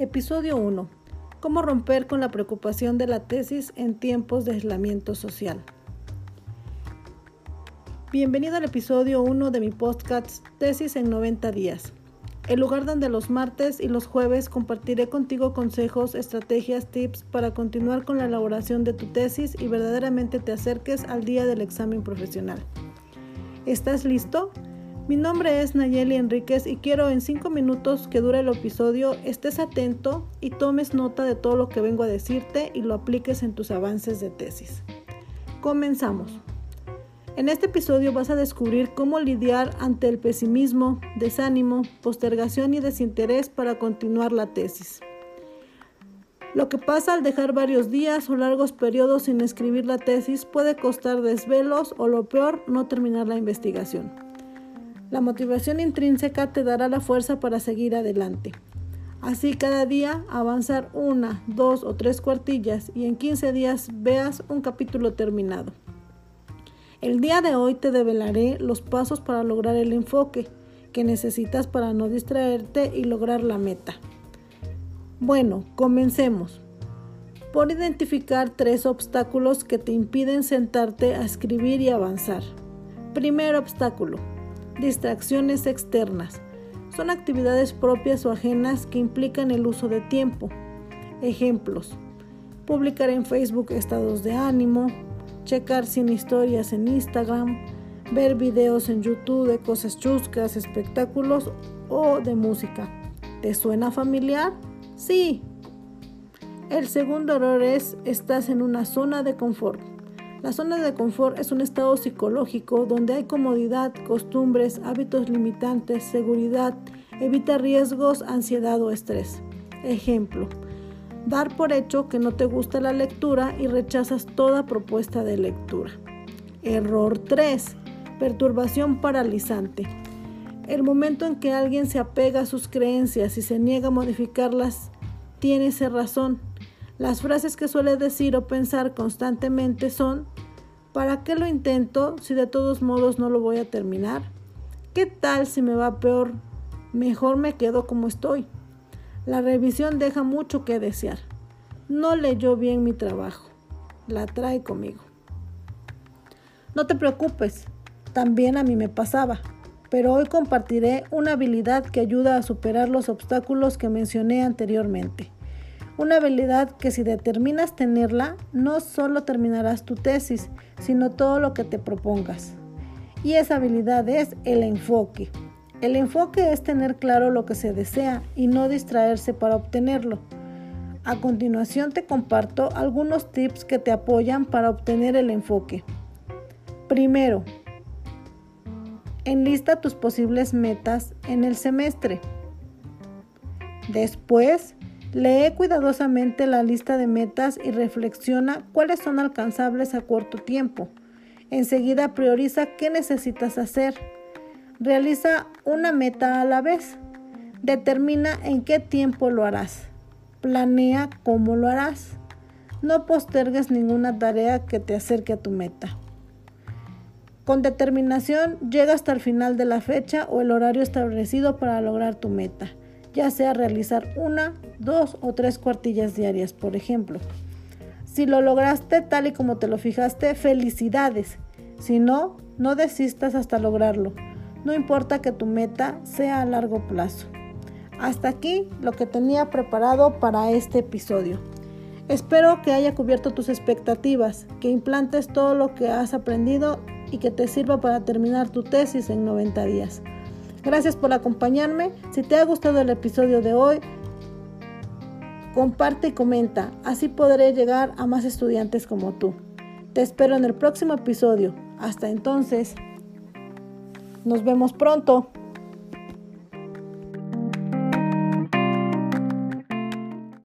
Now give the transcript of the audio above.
Episodio 1. ¿Cómo romper con la preocupación de la tesis en tiempos de aislamiento social? Bienvenido al episodio 1 de mi podcast Tesis en 90 días, el lugar donde los martes y los jueves compartiré contigo consejos, estrategias, tips para continuar con la elaboración de tu tesis y verdaderamente te acerques al día del examen profesional. ¿Estás listo? Mi nombre es Nayeli Enríquez y quiero en cinco minutos que dure el episodio estés atento y tomes nota de todo lo que vengo a decirte y lo apliques en tus avances de tesis. Comenzamos. En este episodio vas a descubrir cómo lidiar ante el pesimismo, desánimo, postergación y desinterés para continuar la tesis. Lo que pasa al dejar varios días o largos periodos sin escribir la tesis puede costar desvelos o lo peor, no terminar la investigación. La motivación intrínseca te dará la fuerza para seguir adelante. Así cada día avanzar una, dos o tres cuartillas y en 15 días veas un capítulo terminado. El día de hoy te develaré los pasos para lograr el enfoque que necesitas para no distraerte y lograr la meta. Bueno, comencemos. Por identificar tres obstáculos que te impiden sentarte a escribir y avanzar. Primer obstáculo, Distracciones externas. Son actividades propias o ajenas que implican el uso de tiempo. Ejemplos. Publicar en Facebook estados de ánimo, checar sin historias en Instagram, ver videos en YouTube de cosas chuscas, espectáculos o de música. ¿Te suena familiar? Sí. El segundo error es estás en una zona de confort. La zona de confort es un estado psicológico donde hay comodidad, costumbres, hábitos limitantes, seguridad, evita riesgos, ansiedad o estrés. Ejemplo, dar por hecho que no te gusta la lectura y rechazas toda propuesta de lectura. Error 3. Perturbación paralizante. El momento en que alguien se apega a sus creencias y se niega a modificarlas, tiene esa razón. Las frases que suele decir o pensar constantemente son, ¿para qué lo intento si de todos modos no lo voy a terminar? ¿Qué tal si me va peor? Mejor me quedo como estoy. La revisión deja mucho que desear. No leyó bien mi trabajo. La trae conmigo. No te preocupes, también a mí me pasaba, pero hoy compartiré una habilidad que ayuda a superar los obstáculos que mencioné anteriormente. Una habilidad que si determinas tenerla, no solo terminarás tu tesis, sino todo lo que te propongas. Y esa habilidad es el enfoque. El enfoque es tener claro lo que se desea y no distraerse para obtenerlo. A continuación te comparto algunos tips que te apoyan para obtener el enfoque. Primero, enlista tus posibles metas en el semestre. Después, Lee cuidadosamente la lista de metas y reflexiona cuáles son alcanzables a corto tiempo. Enseguida prioriza qué necesitas hacer. Realiza una meta a la vez. Determina en qué tiempo lo harás. Planea cómo lo harás. No postergues ninguna tarea que te acerque a tu meta. Con determinación llega hasta el final de la fecha o el horario establecido para lograr tu meta ya sea realizar una, dos o tres cuartillas diarias, por ejemplo. Si lo lograste tal y como te lo fijaste, felicidades. Si no, no desistas hasta lograrlo. No importa que tu meta sea a largo plazo. Hasta aquí lo que tenía preparado para este episodio. Espero que haya cubierto tus expectativas, que implantes todo lo que has aprendido y que te sirva para terminar tu tesis en 90 días. Gracias por acompañarme. Si te ha gustado el episodio de hoy, comparte y comenta. Así podré llegar a más estudiantes como tú. Te espero en el próximo episodio. Hasta entonces, nos vemos pronto.